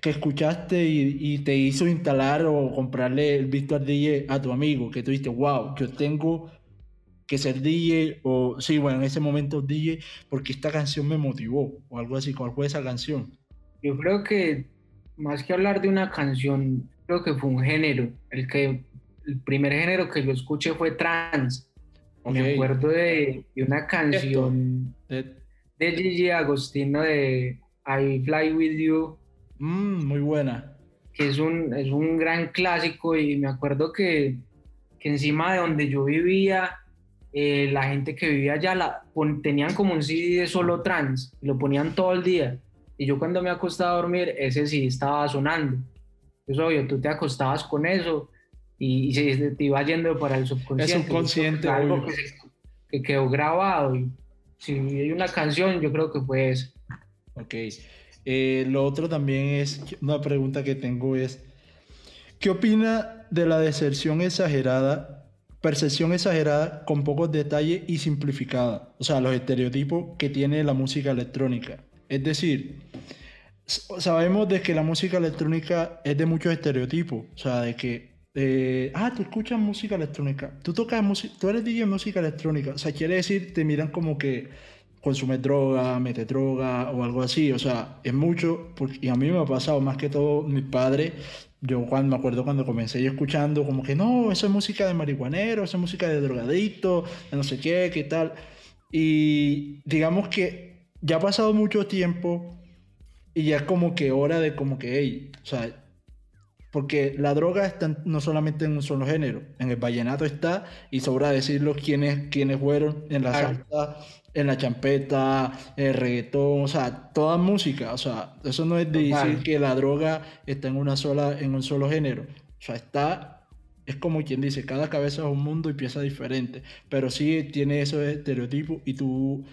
que escuchaste y, te hizo instalar o comprarle el Virtual DJ a tu amigo? Que tú dijiste, wow, yo tengo que ser DJ, o sí, bueno, en ese momento DJ, porque esta canción me motivó, o algo así. ¿Cuál fue esa canción? Yo creo que más que hablar de una canción, creo que fue un género el que el primer género que yo escuché fue trans. Me acuerdo de, una canción de, Gigi Agostino de I Fly With You. Mm, muy buena. Que es un, es un gran clásico y me acuerdo que, que encima de donde yo vivía, eh, la gente que vivía allá la, tenían como un CD de solo trans y lo ponían todo el día. Y yo cuando me acostaba a dormir, ese sí estaba sonando. Es obvio, tú te acostabas con eso y, se te iba yendo para el subconsciente. Es subconsciente. Algo que, quedó grabado. Y si hay una canción, yo creo que fue eso. Ok. Eh, lo otro también es, una pregunta que tengo es, ¿qué opina de la deserción exagerada, percepción exagerada con pocos detalles y simplificada? O sea, los estereotipos que tiene la música electrónica. Es decir, sabemos de que la música electrónica es de muchos estereotipos, o sea, de que eh, ah, tú escuchas música electrónica, tú tocas música, tú eres DJ de música electrónica, o sea, quiere decir, te miran como que consumes droga, metes droga o algo así, o sea, es mucho, porque, y a mí me ha pasado más que todo, mi padre, yo cuando me acuerdo cuando comencé yo escuchando como que no, eso es música de marihuanero, eso es música de drogadicto, de no sé qué, qué tal, y digamos que ya ha pasado mucho tiempo y ya es como que hora de como que, hey, o sea, porque la droga está no solamente en un solo género, en el vallenato está, y sobra decirlo quiénes, quiénes fueron en la salsa, en la champeta, el reggaetón, o sea, toda música, o sea, eso no es de decir que la droga está en una sola, en un solo género, o sea, está, es como quien dice, cada cabeza es un mundo y piensa diferente, pero sí tiene esos estereotipos, y tú,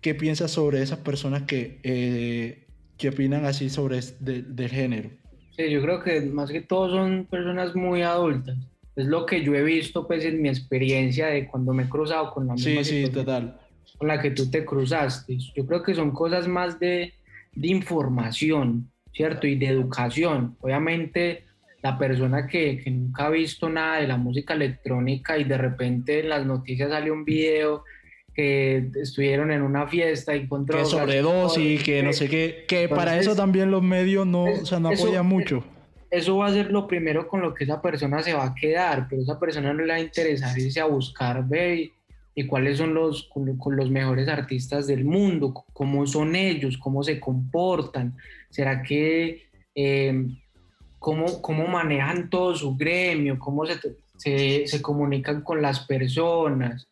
¿qué piensas sobre esas personas que, eh, que opinan así sobre del género? Sí, yo creo que más que todo son personas muy adultas. Es lo que yo he visto pues en mi experiencia de cuando me he cruzado con la misma sí, sí, total. con la que tú te cruzaste. Yo creo que son cosas más de, de información, ¿cierto? Y de educación. Obviamente la persona que, que, nunca ha visto nada de la música electrónica y de repente en las noticias sale un video que estuvieron en una fiesta y con Que sobredosis, que no sé qué, que para eso también los medios no, o sea, no apoyan mucho. Eso va a ser lo primero con lo que esa persona se va a quedar, pero esa persona no le va a interesar irse a buscar, ve, y cuáles son los, los mejores artistas del mundo, cómo son ellos, cómo se comportan, será que eh, cómo, cómo manejan todo su gremio, cómo se, se, se comunican con las personas,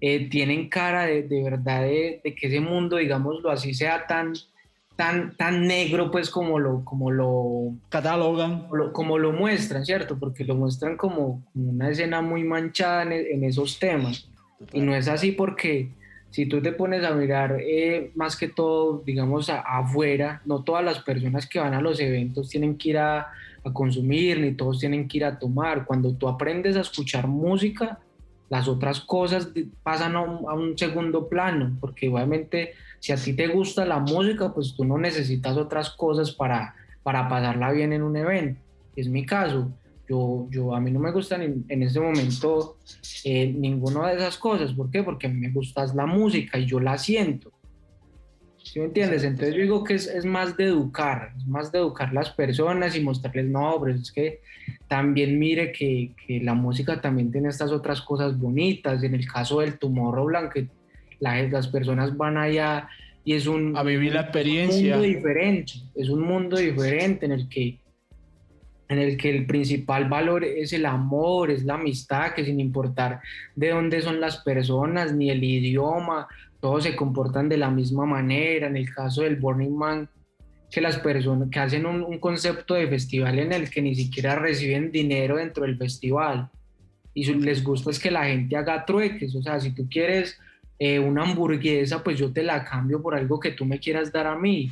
eh, tienen cara de, de verdad de, de, que ese mundo, digámoslo así, sea tan, tan, tan negro, pues como lo, como lo catalogan, como lo, como lo muestran, ¿cierto? Porque lo muestran como, como una escena muy manchada en, en esos temas. Y no es así porque si tú te pones a mirar eh, más que todo, digamos, a, afuera, no todas las personas que van a los eventos tienen que ir a, a, consumir, ni todos tienen que ir a tomar. Cuando tú aprendes a escuchar música, las otras cosas pasan a un, segundo plano, porque obviamente si a ti te gusta la música, pues tú no necesitas otras cosas para, para pasarla bien en un evento. Es mi caso yo, yo, a mí no me gustan en, en ese momento eh, ninguna de esas cosas. ¿Por qué? Porque a mí me gusta la música y yo la siento. ¿Sí me entiendes? Entonces yo digo que es, es, más de educar, es más de educar las personas y mostrarles, no, pero es que también mire que, que la música también tiene estas otras cosas bonitas. En el caso del Tomorrowland, que la, las personas van allá y es un... A vivir la experiencia. Un mundo diferente, es un mundo diferente en el que en el que el principal valor es el amor, es la amistad, que sin importar de dónde son las personas, ni el idioma, todos se comportan de la misma manera. En el caso del Burning Man, que las personas que hacen un, un concepto de festival en el que ni siquiera reciben dinero dentro del festival y les gusta es que la gente haga trueques, o sea, si tú quieres eh, una hamburguesa, pues yo te la cambio por algo que tú me quieras dar a mí.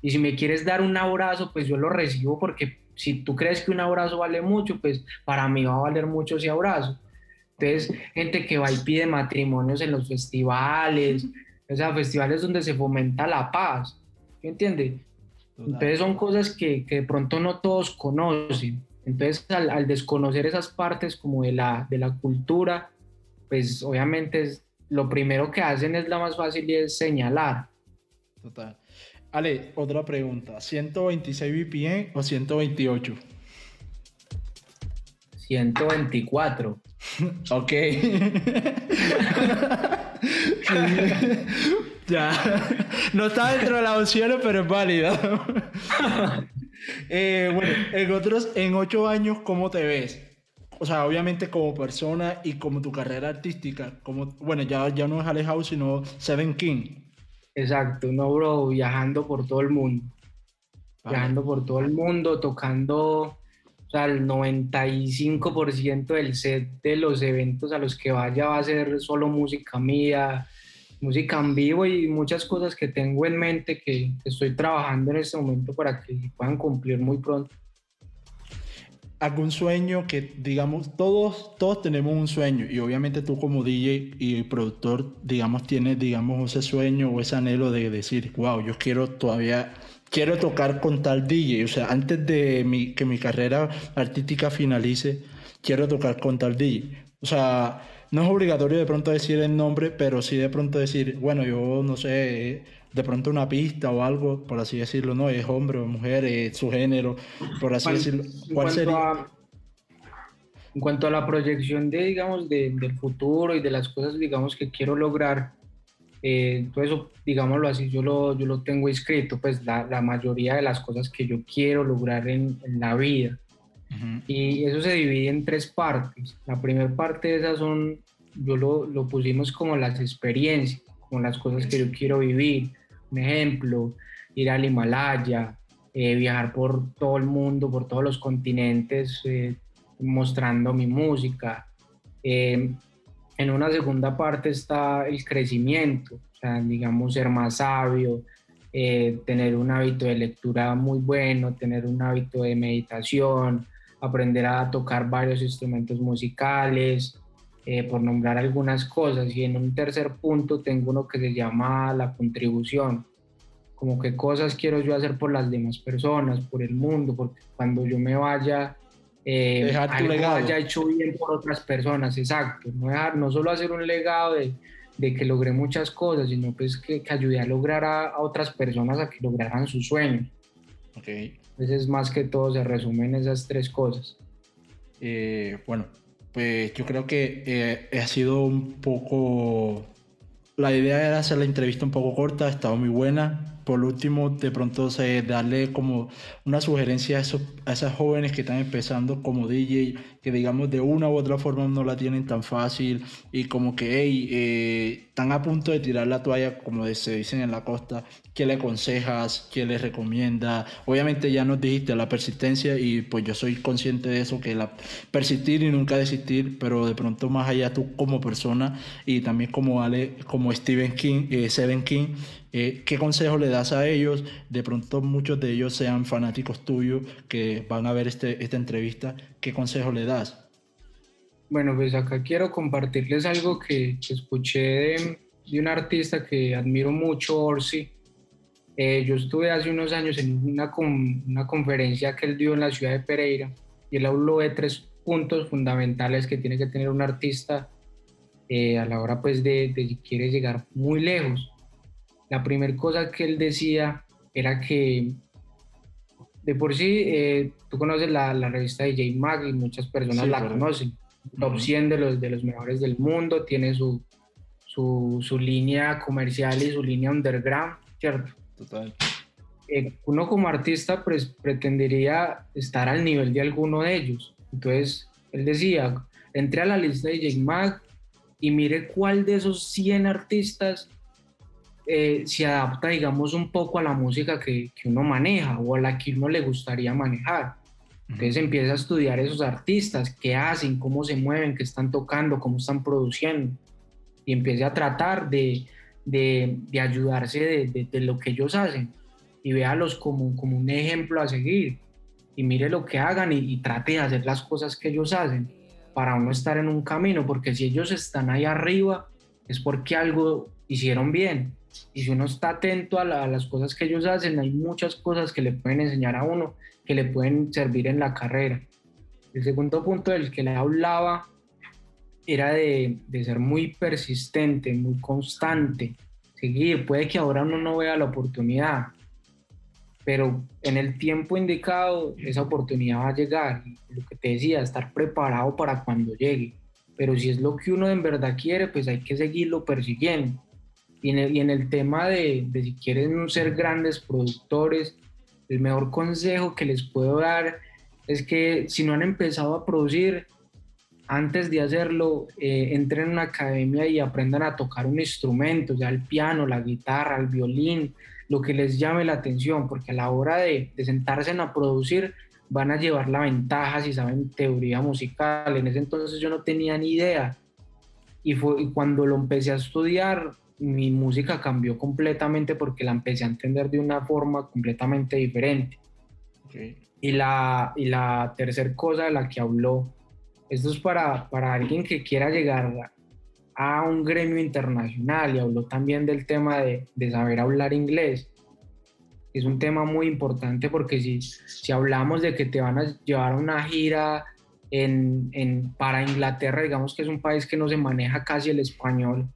Y si me quieres dar un abrazo, pues yo lo recibo porque si tú crees que un abrazo vale mucho, pues para mí va a valer mucho ese abrazo. Entonces, gente que va y pide matrimonios en los festivales, o sea, festivales donde se fomenta la paz, ¿me entiende? Entonces son cosas que, que, de pronto no todos conocen. Entonces, al, al, desconocer esas partes como de la, de la cultura, pues obviamente es, lo primero que hacen es la más fácil y es señalar. Total. Ale, otra pregunta. ¿126 BPM o 128? 124. ok. ya. No está dentro de las opciones, pero es válido. eh, bueno, en otros, en ocho años, ¿cómo te ves? O sea, obviamente como persona y como tu carrera artística, como, bueno, ya, ya no es alejado, sino Seven King. Exacto, no, bro, viajando por todo el mundo. Vale. Viajando por todo el mundo, tocando o sea, el 95% del set de los eventos a los que vaya va a ser solo música mía, música en vivo y muchas cosas que tengo en mente que estoy trabajando en este momento para que puedan cumplir muy pronto. ¿Algún sueño que, digamos, todos, todos tenemos un sueño y obviamente tú como DJ y productor, digamos, tienes, digamos, ese sueño o ese anhelo de decir, wow, yo quiero todavía, quiero tocar con tal DJ, o sea, antes de mi, que mi carrera artística finalice, quiero tocar con tal DJ. O sea, no es obligatorio de pronto decir el nombre, pero sí de pronto decir, bueno, yo no sé, de pronto una pista o algo, por así decirlo, ¿no? Es hombre o mujer, es su género, por así Bueno, decirlo. en ¿Cuál cuanto sería? a- en cuanto a la proyección de, digamos, de- del futuro y de las cosas, digamos, que quiero lograr, eh, todo eso, digámoslo así, yo lo, yo lo tengo escrito, pues la, la mayoría de las cosas que yo quiero lograr en, en la vida. Ujú. Y eso se divide en tres partes. La primera parte de esas son, yo lo, lo pusimos como las experiencias, como las cosas que yo quiero vivir. Un ejemplo, ir al Himalaya, eh, viajar por todo el mundo, por todos los continentes, eh, mostrando mi música. En una segunda parte está el crecimiento, o sea, digamos, ser más sabio, eh, tener un hábito de lectura muy bueno, tener un hábito de meditación, aprender a tocar varios instrumentos musicales, eh, por nombrar algunas cosas. Y en un tercer punto tengo uno que se llama la contribución, como qué cosas quiero yo hacer por las demás personas, por el mundo, porque cuando yo me vaya, eh, Dejar tu algo legado. haya hecho bien por otras personas, exacto. No, dejar, no solo hacer un legado de, de que logré muchas cosas, sino pues que, que ayudé a lograr a, a otras personas a que lograran sus sueños. Ok. Entonces, más que todo, se resumen esas tres cosas. Eh, bueno, pues yo creo que eh, ha sido un poco... La idea era hacer la entrevista un poco corta, ha estado muy buena por último, de pronto se darle como una sugerencia a, esos, a esas jóvenes que están empezando como DJ, que digamos de una u otra forma no la tienen tan fácil y como que hey, eh, están a punto de tirar la toalla, como se dicen en la costa, ¿qué le aconsejas? ¿Qué le recomienda? Obviamente ya nos dijiste la persistencia y pues yo soy consciente de eso, que la persistir y nunca desistir, pero de pronto más allá tú como persona y también como Ale, como Stephen King, eh, Stephen King, eh, ¿Qué consejo le das a ellos? De pronto muchos de ellos sean fanáticos tuyos que van a ver este, esta entrevista. ¿Qué consejo le das? Bueno, pues acá quiero compartirles algo que, escuché de, un artista que admiro mucho, Orsi. Eh, yo estuve hace unos años en una, una conferencia que él dio en la ciudad de Pereira y él habló de tres puntos fundamentales que tiene que tener un artista eh, a la hora pues de, de quiere llegar muy lejos la primera cosa que él decía era que de por sí, eh, tú conoces la, la, revista de J Mag y muchas personas la conocen. Top 100 de los, de los mejores del mundo, tiene su, su, su línea comercial y su línea underground, ¿cierto? Total. Eh, uno como artista pues, pretendería estar al nivel de alguno de ellos. Entonces, él decía, entre a la lista de J Mag y mire cuál de esos 100 artistas eh, se adapta, digamos, un poco a la música que, que, uno maneja o a la que uno le gustaría manejar. Entonces empieza a estudiar esos artistas, qué hacen, cómo se mueven, qué están tocando, cómo están produciendo. Y empieza a tratar de, de, de ayudarse de, de, lo que ellos hacen y véalos como, como un ejemplo a seguir. Y mire lo que hagan y, y trate de hacer las cosas que ellos hacen para uno estar en un camino, porque si ellos están ahí arriba es porque algo hicieron bien y si uno está atento a, las cosas que ellos hacen, hay muchas cosas que le pueden enseñar a uno, que le pueden servir en la carrera. El segundo punto del que le hablaba era de, de ser muy persistente, muy constante, seguir. Puede que ahora uno no vea la oportunidad, pero en el tiempo indicado esa oportunidad va a llegar. Lo que te decía, estar preparado para cuando llegue. Pero si es lo que uno en verdad quiere, pues hay que seguirlo persiguiendo. Y en el, tema de, si quieren ser grandes productores, el mejor consejo que les puedo dar es que si no han empezado a producir, antes de hacerlo, eh, entren en una academia y aprendan a tocar un instrumento, ya el piano, la guitarra, el violín, lo que les llame la atención, porque a la hora de, sentarse a producir van a llevar la ventaja si saben teoría musical. En ese entonces yo no tenía ni idea. Y, fue, y cuando lo empecé a estudiar, mi música cambió completamente porque la empecé a entender de una forma completamente diferente. Y, la, y la tercera cosa de la que habló, esto es para, para alguien que quiera llegar a un gremio internacional y habló también del tema de, de saber hablar inglés. Es un tema muy importante porque si, si hablamos de que te van a llevar a una gira en, en, para Inglaterra, digamos que es un país que no se maneja casi el español,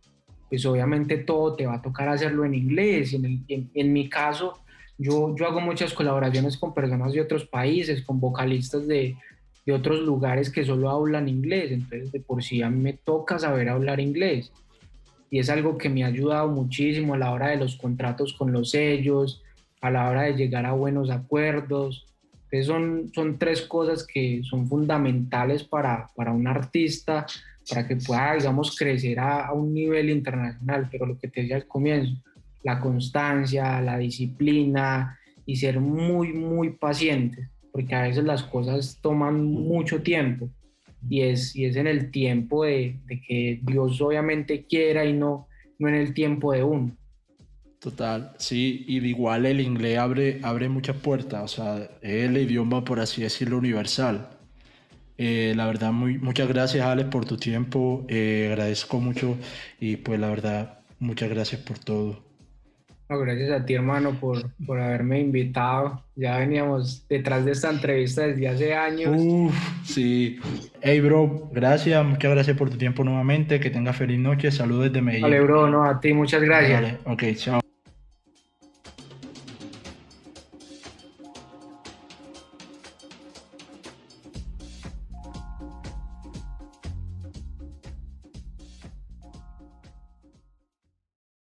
pues obviamente todo te va a tocar hacerlo en inglés. En, en, mi caso, yo, yo hago muchas colaboraciones con personas de otros países, con vocalistas de, de otros lugares que solo hablan inglés, entonces de por sí a mí me toca saber hablar inglés. Y es algo que me ha ayudado muchísimo a la hora de los contratos con los sellos, a la hora de llegar a buenos acuerdos. Entonces son, son tres cosas que son fundamentales para, para un artista para que pueda, digamos, crecer a, un nivel internacional. Pero lo que te decía al comienzo, la constancia, la disciplina y ser muy, muy paciente, porque a veces las cosas toman mucho tiempo y es, y es en el tiempo de, de que Dios obviamente quiera y no, no en el tiempo de uno. Total, sí, y igual el inglés abre, abre muchas puertas, o sea, es el idioma, por así decirlo, universal. Eh, la verdad, muy, muchas gracias Alex por tu tiempo, eh, agradezco mucho y pues la verdad, muchas gracias por todo. gracias a ti hermano por, por haberme invitado, ya veníamos detrás de esta entrevista desde hace años. Uf, sí. Hey bro, gracias, muchas gracias por tu tiempo nuevamente, que tengas feliz noche, saludos desde Medellín. Vale bro, no, a ti muchas gracias. Vale, ok, chao.